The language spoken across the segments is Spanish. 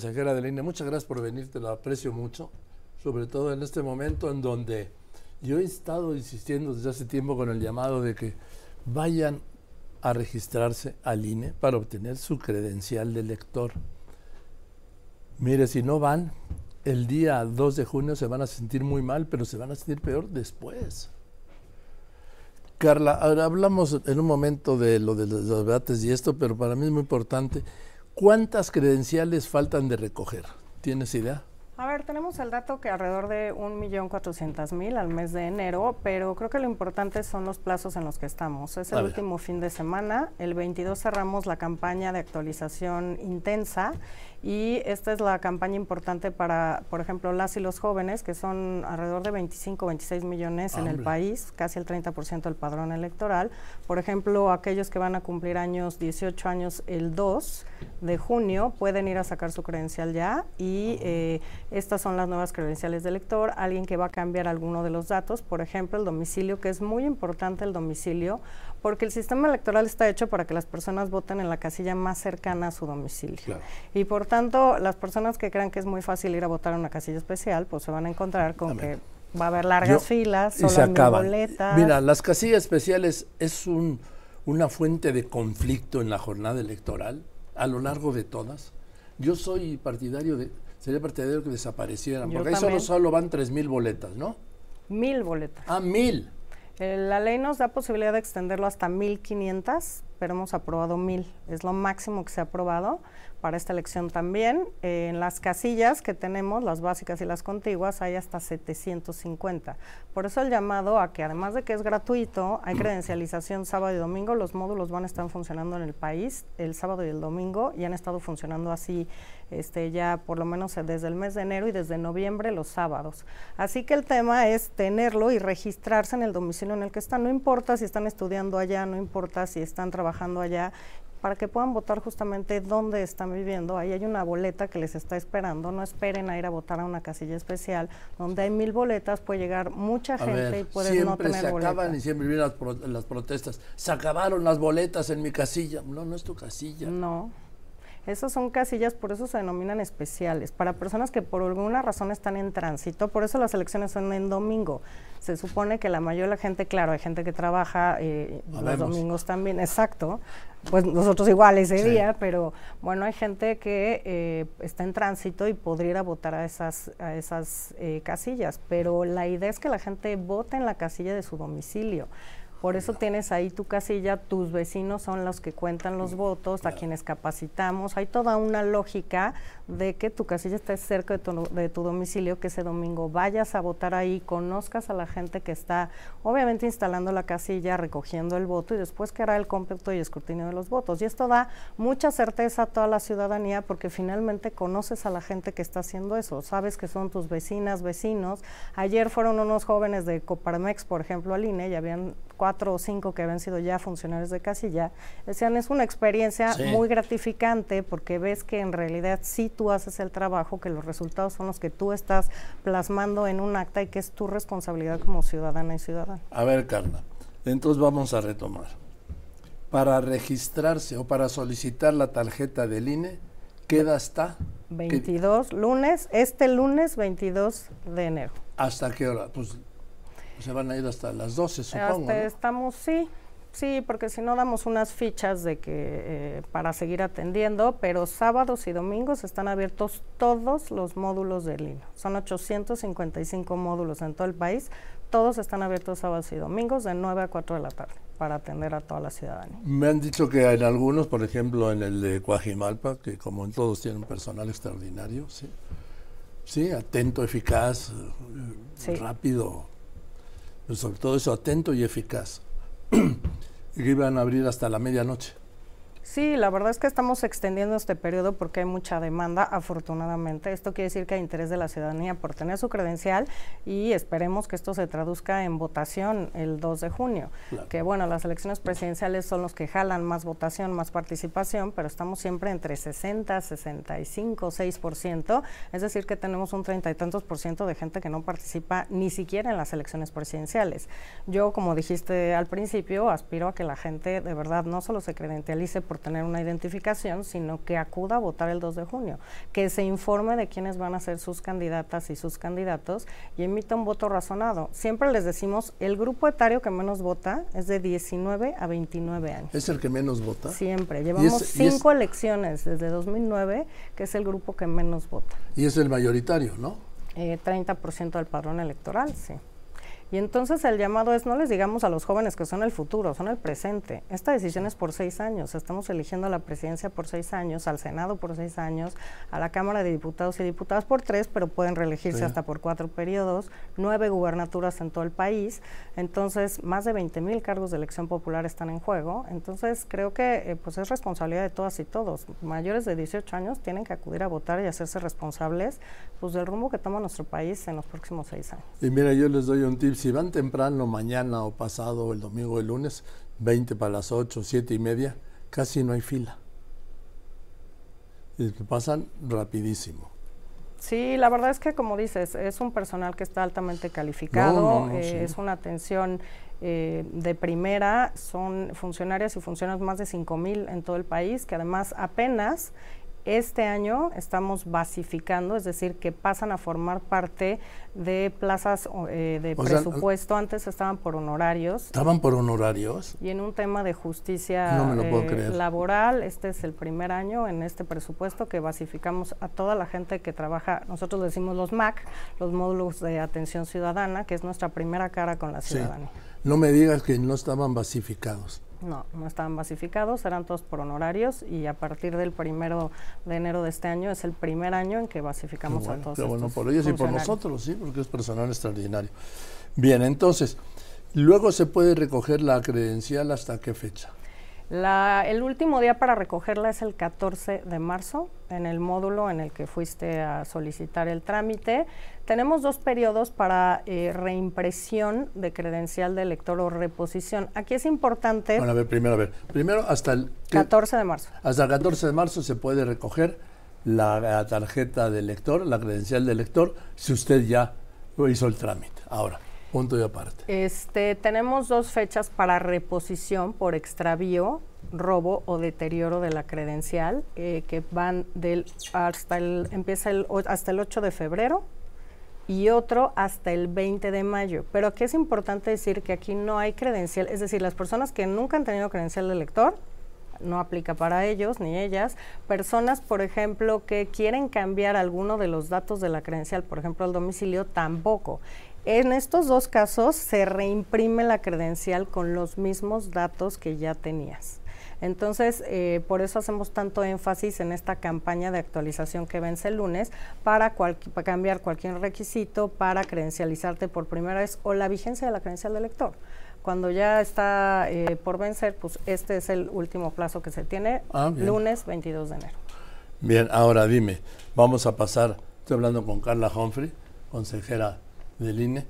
consejera de muchas gracias por venir, te lo aprecio mucho, sobre todo en este momento en donde yo he estado insistiendo desde hace tiempo con el llamado de que vayan a registrarse al INE para obtener su credencial de lector. Mire, si no van, el día 2 de junio se van a sentir muy mal, pero se van a sentir peor después. Carla, ahora hablamos en un momento de lo de los debates y esto, pero para mí es muy importante. ¿Cuántas credenciales faltan de recoger? ¿Tienes idea? A ver, tenemos el dato que alrededor de 1.400.000 al mes de enero, pero creo que lo importante son los plazos en los que estamos. Es el último fin de semana. El 22 cerramos la campaña de actualización intensa y esta es la campaña importante para, por ejemplo, las y los jóvenes, que son alrededor de 25, 26 millones en el país, casi el 30% del padrón electoral. Por ejemplo, aquellos que van a cumplir años, 18 años el 2 de junio, pueden ir a sacar su credencial ya y eh, estas son las nuevas credenciales de elector. Alguien que va a cambiar alguno de los datos, por ejemplo, el domicilio, que es muy importante el domicilio, porque el sistema electoral está hecho para que las personas voten en la casilla más cercana a su domicilio. Y por tanto, las personas que crean que es muy fácil ir a votar en una casilla especial, pues se van a encontrar con que va a haber largas filas, y se boletas. Mira, las casillas especiales es un, una fuente de conflicto en la jornada electoral a lo largo de todas. Yo soy partidario de, sería partidario que desaparecieran, porque ahí solo, solo van tres mil boletas, ¿no? Mil boletas. Ah, mil. Eh, la ley nos da posibilidad de extenderlo hasta 1.500, pero hemos aprobado 1.000. Es lo máximo que se ha aprobado para esta elección también. Eh, en las casillas que tenemos, las básicas y las contiguas, hay hasta 750. Por eso el llamado a que además de que es gratuito, hay credencialización sábado y domingo. Los módulos van a estar funcionando en el país el sábado y el domingo y han estado funcionando así este, ya por lo menos desde el mes de enero y desde noviembre los sábados. Así que el tema es tenerlo y registrarse en el domicilio en el que están. No importa si están estudiando allá, no importa si están trabajando allá, para que puedan votar justamente dónde están viviendo. Ahí hay una boleta que les está esperando. No esperen a ir a votar a una casilla especial donde hay mil boletas, puede llegar mucha gente y puede no tener se acaban y siempre vienen las, las protestas. Se acabaron las boletas en mi casilla. No, no es tu casilla. No. Esas son casillas, por eso se denominan especiales, para personas que por alguna razón están en tránsito, por eso las elecciones son en domingo. Se supone que la mayoría de la gente, claro, hay gente que trabaja eh, los domingos también, exacto, pues nosotros igual ese día, pero bueno, hay gente que eh, está en tránsito y podría ir a votar a esas, a esas eh, casillas, pero la idea es que la gente vote en la casilla de su domicilio. Por eso tienes ahí tu casilla, tus vecinos son los que cuentan los votos, a quienes capacitamos. Hay toda una lógica de que tu casilla esté cerca de tu, de tu, domicilio, que ese domingo vayas a votar ahí, conozcas a la gente que está obviamente instalando la casilla, recogiendo el voto y después que hará el cómputo y escrutinio de los votos. Y esto da mucha certeza a toda la ciudadanía porque finalmente conoces a la gente que está haciendo eso, sabes que son tus vecinas, vecinos. Ayer fueron unos jóvenes de Coparmex, por ejemplo, al INE y habían cuatro o cinco que habían sido ya funcionarios de casilla, decían, es una experiencia muy gratificante porque ves que en realidad sí tú haces el trabajo, que los resultados son los que tú estás plasmando en un acta y que es tu responsabilidad como ciudadana y ciudadano. A ver, Carla, entonces vamos a retomar. Para registrarse o para solicitar la tarjeta del INE, queda hasta... 22, lunes, este lunes 22 de enero. ¿Hasta qué hora? Pues se van a ir hasta las 12, supongo. Estamos, sí, sí, porque si no damos unas fichas de que eh, para seguir atendiendo, pero sábados y domingos están abiertos todos los módulos de línea. Son 855 módulos en todo el país. Todos están abiertos sábados y domingos de 9 a 4 de la tarde para atender a toda la ciudadanía. Me han dicho que en algunos, por ejemplo en el de Coajimalpa, que como en todos tienen personal extraordinario, sí, sí atento, eficaz, rápido, sobre todo eso atento y eficaz. y que iban a abrir hasta la medianoche. Sí, la verdad es que estamos extendiendo este periodo porque hay mucha demanda, afortunadamente. Esto quiere decir que hay interés de la ciudadanía por tener su credencial y esperemos que esto se traduzca en votación el 2 de junio. Que bueno, las elecciones presidenciales son los que jalan más votación, más participación, pero estamos siempre entre 60, 65, 6%. Es decir, que tenemos un treinta y tantos por ciento de gente que no participa ni siquiera en las elecciones presidenciales. Yo, como dijiste al principio, aspiro a que la gente de verdad no solo se credencialice por tener una identificación, sino que acuda a votar el 2 de junio, que se informe de quiénes van a ser sus candidatas y sus candidatos y emita un voto razonado. Siempre les decimos, el grupo etario que menos vota es de 19 a 29 años. ¿Es el que menos vota? Siempre. Llevamos cinco elecciones desde 2009, que es el grupo que menos vota. Y es el mayoritario, ¿no? Eh, 30% del padrón electoral, sí. Y entonces el llamado es, no les digamos a los jóvenes que son el futuro, son el presente. Esta decisión es por seis años. Estamos eligiendo a la presidencia por seis años, al Senado por seis años, a la Cámara de Diputados y Diputadas por tres, pero pueden reelegirse hasta por cuatro periodos, nueve gubernaturas en todo el país. Entonces, más de 20 mil cargos de elección popular están en juego. Entonces, creo que eh, pues es responsabilidad de todas y todos. Mayores de 18 años tienen que acudir a votar y hacerse responsables pues, del rumbo que toma nuestro país en los próximos seis años. Y mira, yo les doy un tip si van temprano, mañana o pasado, el domingo o el lunes, 20 para las 8, 7 y media, casi no hay fila. Y pasan rapidísimo. Sí, la verdad es que como dices, es un personal que está altamente calificado, eh, es una atención eh, de primera, son funcionarias y funcionarios más de 5 mil en todo el país, que además apenas este año estamos basificando, es decir, que pasan a formar parte de plazas eh, de presupuesto. Antes estaban por honorarios. ¿Estaban por honorarios? Y en un tema de justicia eh, laboral, este es el primer año en este presupuesto que basificamos a toda la gente que trabaja, nosotros decimos los MAC, los módulos de atención ciudadana, que es nuestra primera cara con la ciudadanía. No me digas que no estaban basificados. No, no estaban basificados, eran todos por honorarios y a partir del primero de enero de este año es el primer año en que basificamos a todos. bueno por ellos y por nosotros, sí, porque es personal extraordinario. Bien, entonces, luego se puede recoger la credencial hasta qué fecha. La, el último día para recogerla es el 14 de marzo, en el módulo en el que fuiste a solicitar el trámite. Tenemos dos periodos para eh, reimpresión de credencial de elector o reposición. Aquí es importante... Bueno, a ver, primero, a ver. Primero, hasta el... 14 de marzo. Hasta el 14 de marzo se puede recoger la, la tarjeta de lector, la credencial de lector, si usted ya hizo el trámite. Ahora, Punto y aparte. Este, tenemos dos fechas para reposición por extravío, robo o deterioro de la credencial, eh, que van del hasta el empieza el, hasta el 8 de febrero y otro hasta el 20 de mayo. Pero aquí es importante decir que aquí no hay credencial, es decir, las personas que nunca han tenido credencial de lector no aplica para ellos ni ellas. Personas, por ejemplo, que quieren cambiar alguno de los datos de la credencial, por ejemplo, el domicilio, tampoco. En estos dos casos se reimprime la credencial con los mismos datos que ya tenías. Entonces, eh, por eso hacemos tanto énfasis en esta campaña de actualización que vence el lunes para, cambiar cualquier requisito para credencializarte por primera vez o la vigencia de la credencial de lector. Cuando ya está eh, por vencer, pues este es el último plazo que se tiene, ah, lunes 22 de enero. Bien, ahora dime, vamos a pasar, estoy hablando con Carla Humphrey, consejera del INE.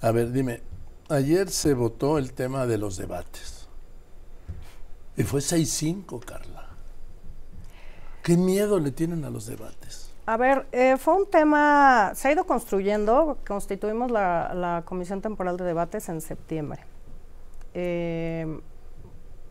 A ver, dime, ayer se votó el tema de los debates. Y fue 6-5, Carla. ¿Qué miedo le tienen a los debates? A ver, eh, fue un tema, se ha ido construyendo, constituimos la, Comisión Temporal de Debates en septiembre. Eh,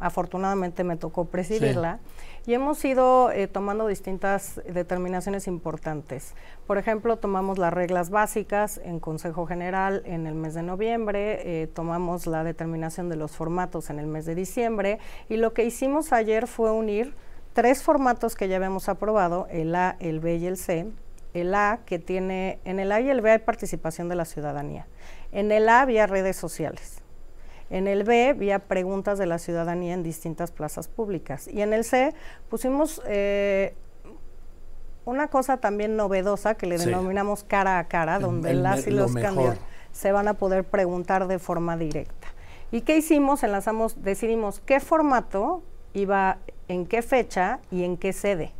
afortunadamente me tocó presidirla. Y hemos ido eh, tomando distintas determinaciones importantes. Por ejemplo, tomamos las reglas básicas en Consejo General en el mes de noviembre, eh, tomamos la determinación de los formatos en el mes de diciembre y lo que hicimos ayer fue unir tres formatos que ya habíamos aprobado, el A, el B y el C. El A que tiene, en el A y el B hay participación de la ciudadanía. En el A había redes sociales. En el B había preguntas de la ciudadanía en distintas plazas públicas. Y en el C pusimos eh, una cosa también novedosa que le denominamos cara a cara, donde las y los candidatos se van a poder preguntar de forma directa. ¿Y qué hicimos? Enlazamos, decidimos qué formato iba, en qué fecha y en qué sede.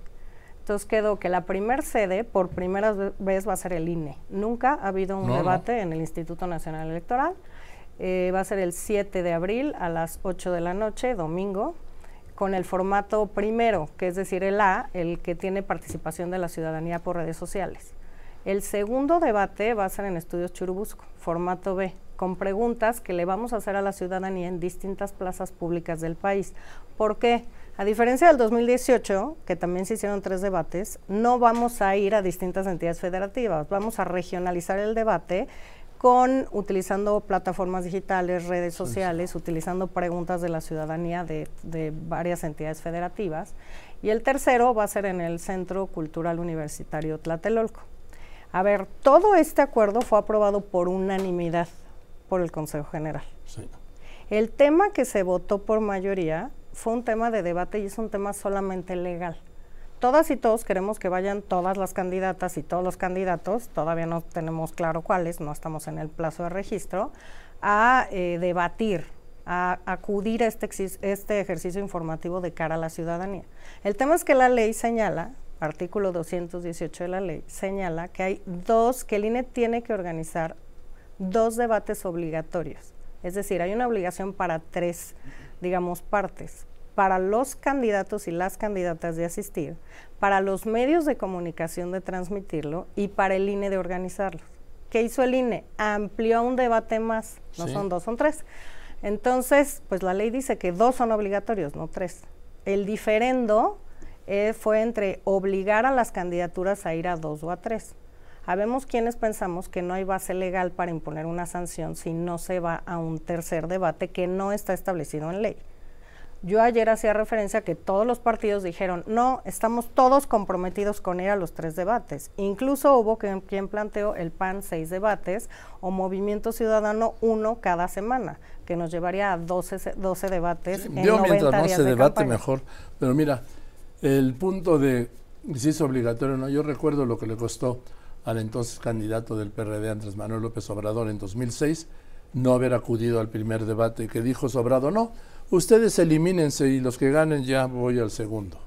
Entonces quedó que la primer sede por primera vez va a ser el INE. Nunca ha habido un debate en el Instituto Nacional Electoral. Eh, va a ser el 7 de abril a las 8 de la noche, domingo, con el formato primero, que es decir, el A, el que tiene participación de la ciudadanía por redes sociales. El segundo debate va a ser en Estudios Churubusco, formato B, con preguntas que le vamos a hacer a la ciudadanía en distintas plazas públicas del país. ¿Por qué? A diferencia del 2018, que también se hicieron tres debates, no vamos a ir a distintas entidades federativas, vamos a regionalizar el debate con utilizando plataformas digitales, redes sociales, utilizando preguntas de la ciudadanía de, de, varias entidades federativas. Y el tercero va a ser en el Centro Cultural Universitario Tlatelolco. A ver, todo este acuerdo fue aprobado por unanimidad por el Consejo General. Sí. El tema que se votó por mayoría fue un tema de debate y es un tema solamente legal. Todas y todos queremos que vayan todas las candidatas y todos los candidatos, todavía no tenemos claro cuáles, no estamos en el plazo de registro, a eh, debatir, a acudir a este, este ejercicio informativo de cara a la ciudadanía. El tema es que la ley señala, artículo 218 de la ley, señala que hay dos, que el INE tiene que organizar dos debates obligatorios. Es decir, hay una obligación para tres digamos, partes para los candidatos y las candidatas de asistir, para los medios de comunicación de transmitirlo y para el INE de organizarlo. ¿Qué hizo el INE? Amplió un debate más, no son dos, son tres. Entonces, pues la ley dice que dos son obligatorios, no tres. El diferendo eh, fue entre obligar a las candidaturas a ir a dos o a tres. Habemos quienes pensamos que no hay base legal para imponer una sanción si no se va a un tercer debate que no está establecido en ley. Yo ayer hacía referencia a que todos los partidos dijeron, no, estamos todos comprometidos con ir a los tres debates. Incluso hubo quien planteó el PAN seis debates o Movimiento Ciudadano uno cada semana, que nos llevaría a 12, 12 debates. en yo mientras no se debate mejor, pero mira, el punto de si es obligatorio no, yo recuerdo lo que le costó al entonces candidato del PRD, Andrés Manuel López Obrador, en 2006, no haber acudido al primer debate que dijo Sobrado, no, ustedes elimínense y los que ganen ya voy al segundo.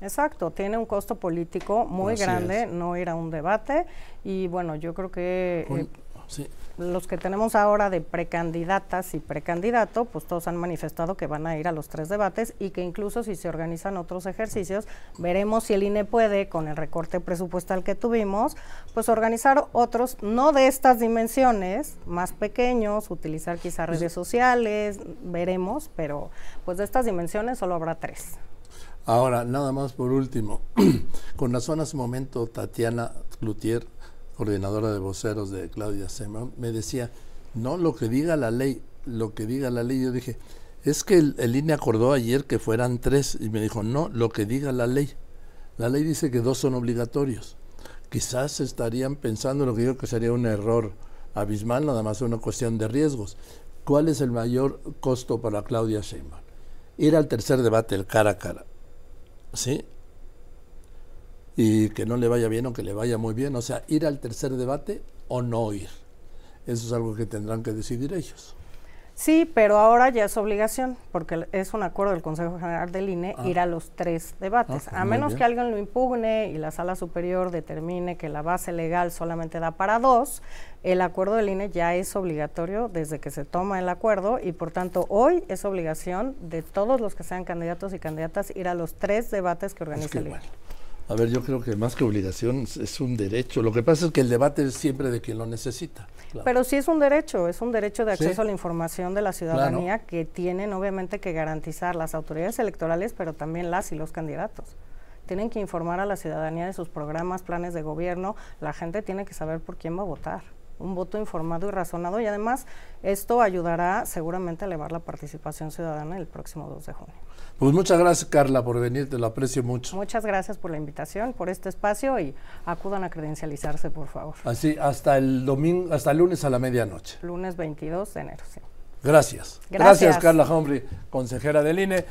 Exacto, tiene un costo político muy grande no ir a un debate y bueno, yo creo que... Eh, sí los que tenemos ahora de precandidatas y precandidato, pues todos han manifestado que van a ir a los tres debates y que incluso si se organizan otros ejercicios, veremos si el INE puede, con el recorte presupuestal que tuvimos, pues organizar otros, no de estas dimensiones, más pequeños, utilizar quizá pues redes sociales, veremos, pero pues de estas dimensiones solo habrá tres. Ahora, nada más por último, con razón hace un momento Tatiana Cloutier coordinadora de voceros de Claudia Sema, me decía, no lo que diga la ley, lo que diga la ley. Yo dije, es que el, INE acordó ayer que fueran tres y me dijo, no, lo que diga la ley. La ley dice que dos son obligatorios. Quizás estarían pensando en lo que yo que sería un error abismal, nada más una cuestión de riesgos. ¿Cuál es el mayor costo para Claudia Sheinbaum? Ir al tercer debate, el cara a cara. ¿Sí? Y que no le vaya bien o que le vaya muy bien. O sea, ir al tercer debate o no ir. Eso es algo que tendrán que decidir ellos. Sí, pero ahora ya es obligación, porque es un acuerdo del Consejo General del INE ah. ir a los tres debates. Ah, a menos que alguien lo impugne y la sala superior determine que la base legal solamente da para dos, el acuerdo del INE ya es obligatorio desde que se toma el acuerdo y por tanto hoy es obligación de todos los que sean candidatos y candidatas ir a los tres debates que organiza el INE. A ver, yo creo que más que obligación es un derecho. Lo que pasa es que el debate es siempre de quien lo necesita. Pero sí es un derecho, es un derecho de acceso a la información de la ciudadanía que tienen obviamente que garantizar las autoridades electorales, pero también las y los candidatos. Tienen que informar a la ciudadanía de sus programas, planes de gobierno. La gente tiene que saber por quién va a votar un voto informado y razonado y además esto ayudará seguramente a elevar la participación ciudadana el próximo 2 de junio. Pues muchas gracias Carla por venir, te lo aprecio mucho. Muchas gracias por la invitación, por este espacio y acudan a credencializarse por favor. Así, hasta el domingo, hasta el lunes a la medianoche. Lunes 22 de enero, sí. Gracias. Gracias, Gracias Carla Humphrey, consejera del INE.